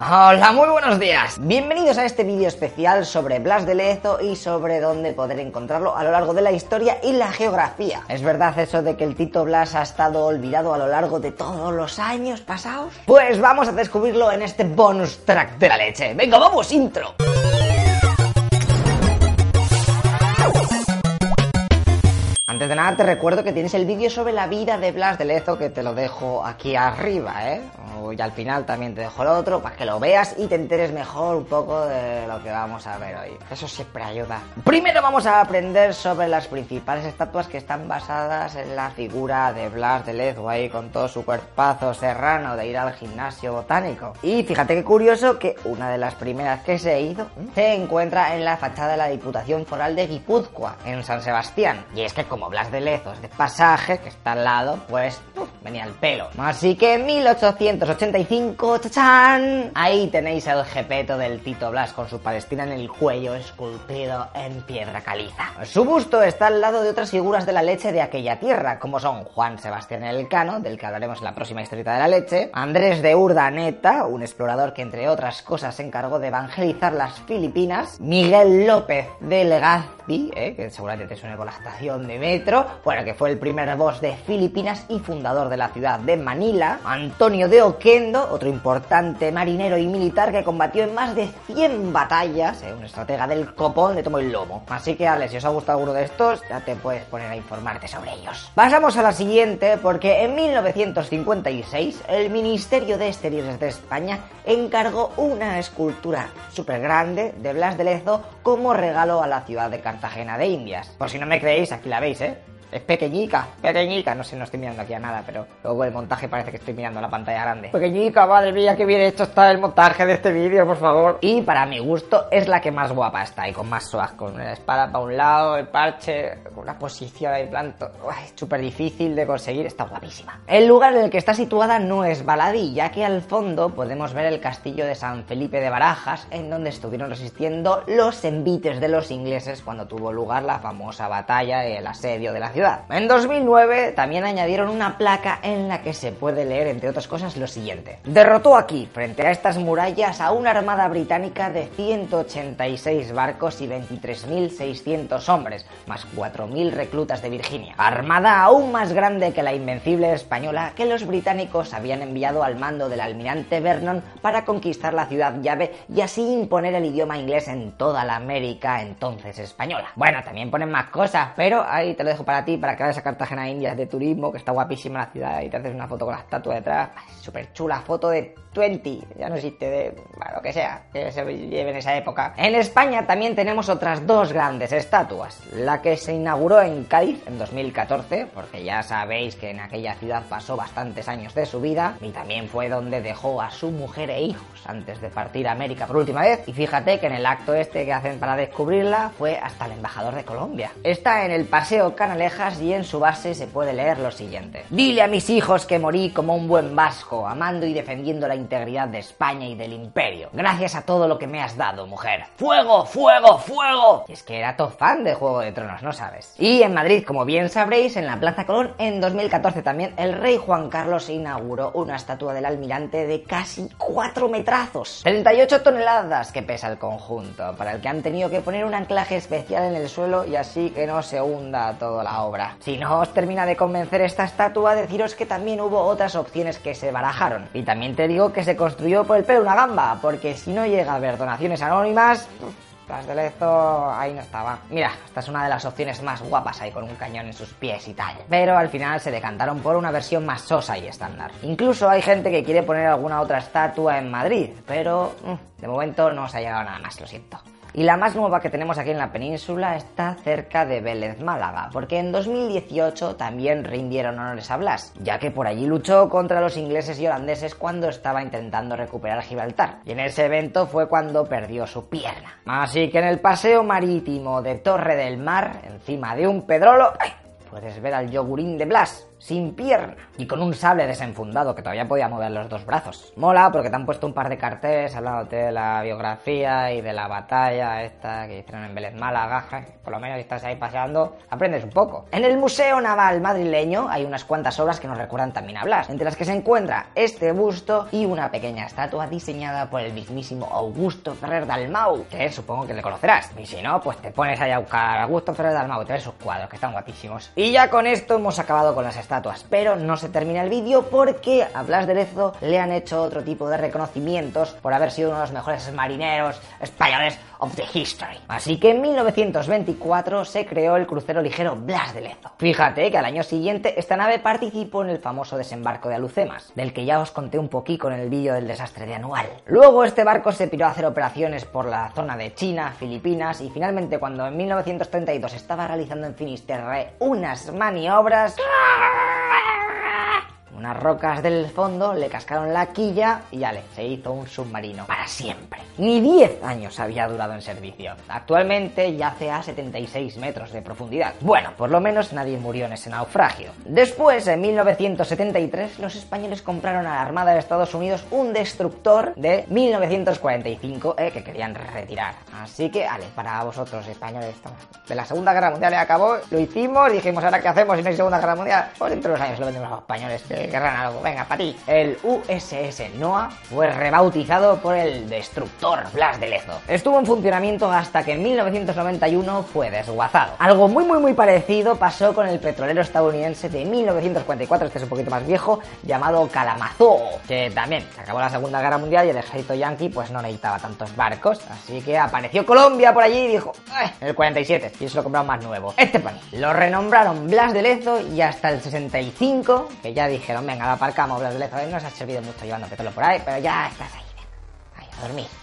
Hola, muy buenos días. Bienvenidos a este vídeo especial sobre Blas de Lezo y sobre dónde poder encontrarlo a lo largo de la historia y la geografía. ¿Es verdad eso de que el Tito Blas ha estado olvidado a lo largo de todos los años pasados? Pues vamos a descubrirlo en este bonus track de la leche. Venga, vamos, intro. Antes de nada te recuerdo que tienes el vídeo sobre la vida de Blas de Lezo que te lo dejo aquí arriba, ¿eh? y al final también te dejo el otro para que lo veas y te enteres mejor un poco de lo que vamos a ver hoy. Eso siempre ayuda. Primero vamos a aprender sobre las principales estatuas que están basadas en la figura de Blas de Lezo ahí con todo su cuerpazo serrano de ir al gimnasio botánico. Y fíjate qué curioso que una de las primeras que se hizo se encuentra en la fachada de la Diputación Foral de Guipúzcoa, en San Sebastián. Y es que como Blas de Lezo es de pasaje, que está al lado, pues venía el pelo. Así que en 1885, ¡chachán! Ahí tenéis el jepeto del Tito Blas con su Palestina en el cuello esculpido en piedra caliza. Su busto está al lado de otras figuras de la leche de aquella tierra, como son Juan Sebastián Elcano, del que hablaremos en la próxima historieta de la leche, Andrés de Urdaneta, un explorador que entre otras cosas se encargó de evangelizar las Filipinas, Miguel López de Legazpi, eh, que seguramente te suene con la estación de metro, bueno, que fue el primer boss de Filipinas y fundador de de la ciudad de Manila, Antonio de Oquendo, otro importante marinero y militar que combatió en más de 100 batallas, eh, un estratega del copón de tomo y lomo. Así que, Ale, si os ha gustado alguno de estos, ya te puedes poner a informarte sobre ellos. Pasamos a la siguiente, porque en 1956 el Ministerio de Exteriores de España encargó una escultura súper grande de Blas de Lezo como regalo a la ciudad de Cartagena de Indias. Por si no me creéis, aquí la veis, ¿eh? Es pequeñica, pequeñica. No sé, no estoy mirando aquí a nada, pero luego el montaje parece que estoy mirando la pantalla grande. Pequeñica, madre mía, qué bien hecho está el montaje de este vídeo, por favor. Y para mi gusto es la que más guapa está y con más swag. Con la espada para un lado, el parche, con la posición ahí planto. Súper difícil de conseguir, está guapísima. El lugar en el que está situada no es baladí, ya que al fondo podemos ver el castillo de San Felipe de Barajas, en donde estuvieron resistiendo los envites de los ingleses cuando tuvo lugar la famosa batalla y el asedio de la En 2009 también añadieron una placa en la que se puede leer, entre otras cosas, lo siguiente. Derrotó aquí, frente a estas murallas, a una armada británica de 186 barcos y 23.600 hombres, más 4.000 reclutas de Virginia. Armada aún más grande que la invencible española que los británicos habían enviado al mando del almirante Vernon para conquistar la ciudad llave y así imponer el idioma inglés en toda la América entonces española. Bueno, también ponen más cosas, pero ahí te lo dejo para ti para que vayas a Cartagena Indias de turismo, que está guapísima la ciudad y te haces una foto con la estatua detrás. Súper chula foto de 20, ya no existe de lo que sea, que se lleve en esa época. En España también tenemos otras dos grandes estatuas. La que se inauguró en Cádiz en 2014, porque ya sabéis que en aquella ciudad pasó bastantes años de su vida, y también fue donde dejó a su mujer e hijos antes de partir a América por última vez. Y fíjate que en el acto este que hacen para descubrirla fue hasta el embajador de Colombia. Está en el Paseo Y en su base se puede leer lo siguiente. Dile a mis hijos que morí como un buen vasco, amando y defendiendo la integridad de España y del imperio. Gracias a todo lo que me has dado, mujer. ¡Fuego, fuego, fuego! Y es que era todo fan de Juego de Tronos, ¿no sabes? Y en Madrid, como bien sabréis, en la Plaza Colón, en 2014 también, el rey Juan Carlos inauguró una estatua del almirante de casi 4 metrazos. 38 toneladas que pesa el conjunto, para el que han tenido que poner un anclaje especial en el suelo y así que no se hunda toda la Si no os termina de convencer esta estatua, deciros que también hubo otras opciones que se barajaron. Y también te digo que se construyó por el pelo una gamba, porque si no llega a haber donaciones anónimas, las de Lezo ahí no estaba. Mira, esta es una de las opciones más guapas ahí con un cañón en sus pies y tal. Pero al final se decantaron por una versión más sosa y estándar. Incluso hay gente que quiere poner alguna otra estatua en Madrid, pero mm, de momento no se ha llegado nada más, lo siento. Y la más nueva que tenemos aquí en la península está cerca de Vélez, Málaga, porque en 2018 también rindieron honores a Blas, ya que por allí luchó contra los ingleses y holandeses cuando estaba intentando recuperar Gibraltar. Y en ese evento fue cuando perdió su pierna. Así que en el paseo marítimo de Torre del Mar, encima de un pedrolo, puedes ver al yogurín de Blas sin pierna y con un sable desenfundado que todavía podía mover los dos brazos. Mola porque te han puesto un par de carteles hablándote de la biografía y de la batalla esta que hicieron en Vélez Málaga. Por lo menos si estás ahí paseando, aprendes un poco. En el Museo Naval Madrileño hay unas cuantas obras que nos recuerdan también a Blas, entre las que se encuentra este busto y una pequeña estatua diseñada por el mismísimo Augusto Ferrer Dalmau, que supongo que le conocerás. Y si no, pues te pones ahí a buscar Augusto Ferrer Dalmau y te ves sus cuadros, que están guapísimos. Y ya con esto hemos acabado con las estatuas, pero no se termina el vídeo porque a Blas de Lezo le han hecho otro tipo de reconocimientos por haber sido uno de los mejores marineros españoles of the history. Así que en 1924 se creó el crucero ligero Blas de Lezo. Fíjate que al año siguiente esta nave participó en el famoso desembarco de Alucemas, del que ya os conté un poquito en el vídeo del desastre de anual. Luego este barco se piró a hacer operaciones por la zona de China, Filipinas y finalmente cuando en 1932 estaba realizando en Finisterre unas maniobras unas rocas del fondo le cascaron la quilla y ya le se hizo un submarino para siempre. Ni 10 años había durado en servicio. Actualmente yace a 76 metros de profundidad. Bueno, por lo menos nadie murió en ese naufragio. Después, en 1973, los españoles compraron a la Armada de Estados Unidos un destructor de 1945 eh, que querían retirar. Así que, vale, para vosotros españoles, de la Segunda Guerra Mundial acabó, lo hicimos, dijimos, ahora qué hacemos si no hay Segunda Guerra Mundial. Pues dentro de los años lo vendemos a los españoles querrán algo. Venga, para ti. El USS Noah fue rebautizado por el destructor Blas de Lezo. Estuvo en funcionamiento hasta que en 1991 fue desguazado. Algo muy muy muy parecido pasó con el petrolero estadounidense de 1944, este es un poquito más viejo, llamado Kalamazoo, que también se acabó la Segunda Guerra Mundial y el ejército yanqui pues no necesitaba tantos barcos, así que apareció Colombia por allí y dijo, en el 47, y se lo compraron más nuevo. Este país lo renombraron Blas de Lezo y hasta el 65, que ya dije venga, la aparcamos, Blas de Lezo, no se ha servido mucho llevando petróleo por ahí, pero ya estás ahí.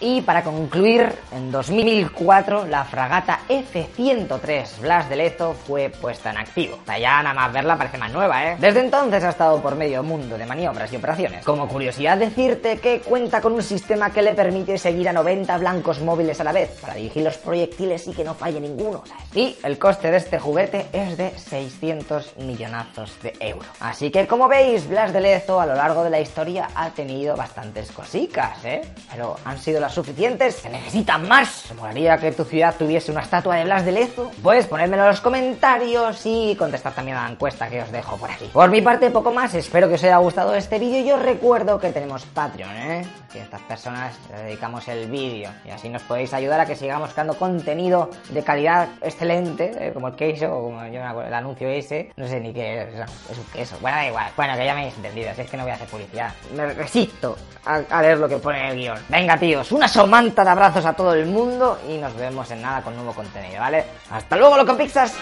Y para concluir, en 2004 la fragata F-103 Blas de Lezo fue puesta en activo. ya nada más verla parece más nueva, ¿eh? Desde entonces ha estado por medio mundo de maniobras y operaciones. Como curiosidad decirte que cuenta con un sistema que le permite seguir a 90 blancos móviles a la vez para dirigir los proyectiles y que no falle ninguno, Y el coste de este juguete es de 600 millonazos de euros. Así que como veis, Blas de Lezo a lo largo de la historia ha tenido bastantes cosicas, ¿eh? Pero han sido las suficientes, se necesitan más. ¿Te molaría que tu ciudad tuviese una estatua de Blas de Lezo? Puedes ponérmelo en los comentarios y contestar también a la encuesta que os dejo por aquí. Por mi parte, poco más. Espero que os haya gustado este vídeo y os recuerdo que tenemos Patreon, ¿eh? A estas personas les dedicamos el vídeo y así nos podéis ayudar a que sigamos creando contenido de calidad excelente, ¿eh? como el queso o como yo el anuncio ese. No sé ni qué es, es un queso. Bueno, da igual. Bueno, que ya me habéis entendido. es que no voy a hacer publicidad. Me resisto a, a leer lo que pone el guion. Venga, tíos, una somanta de abrazos a todo el mundo y nos vemos en nada con nuevo contenido, ¿vale? Hasta luego, loco Pixas.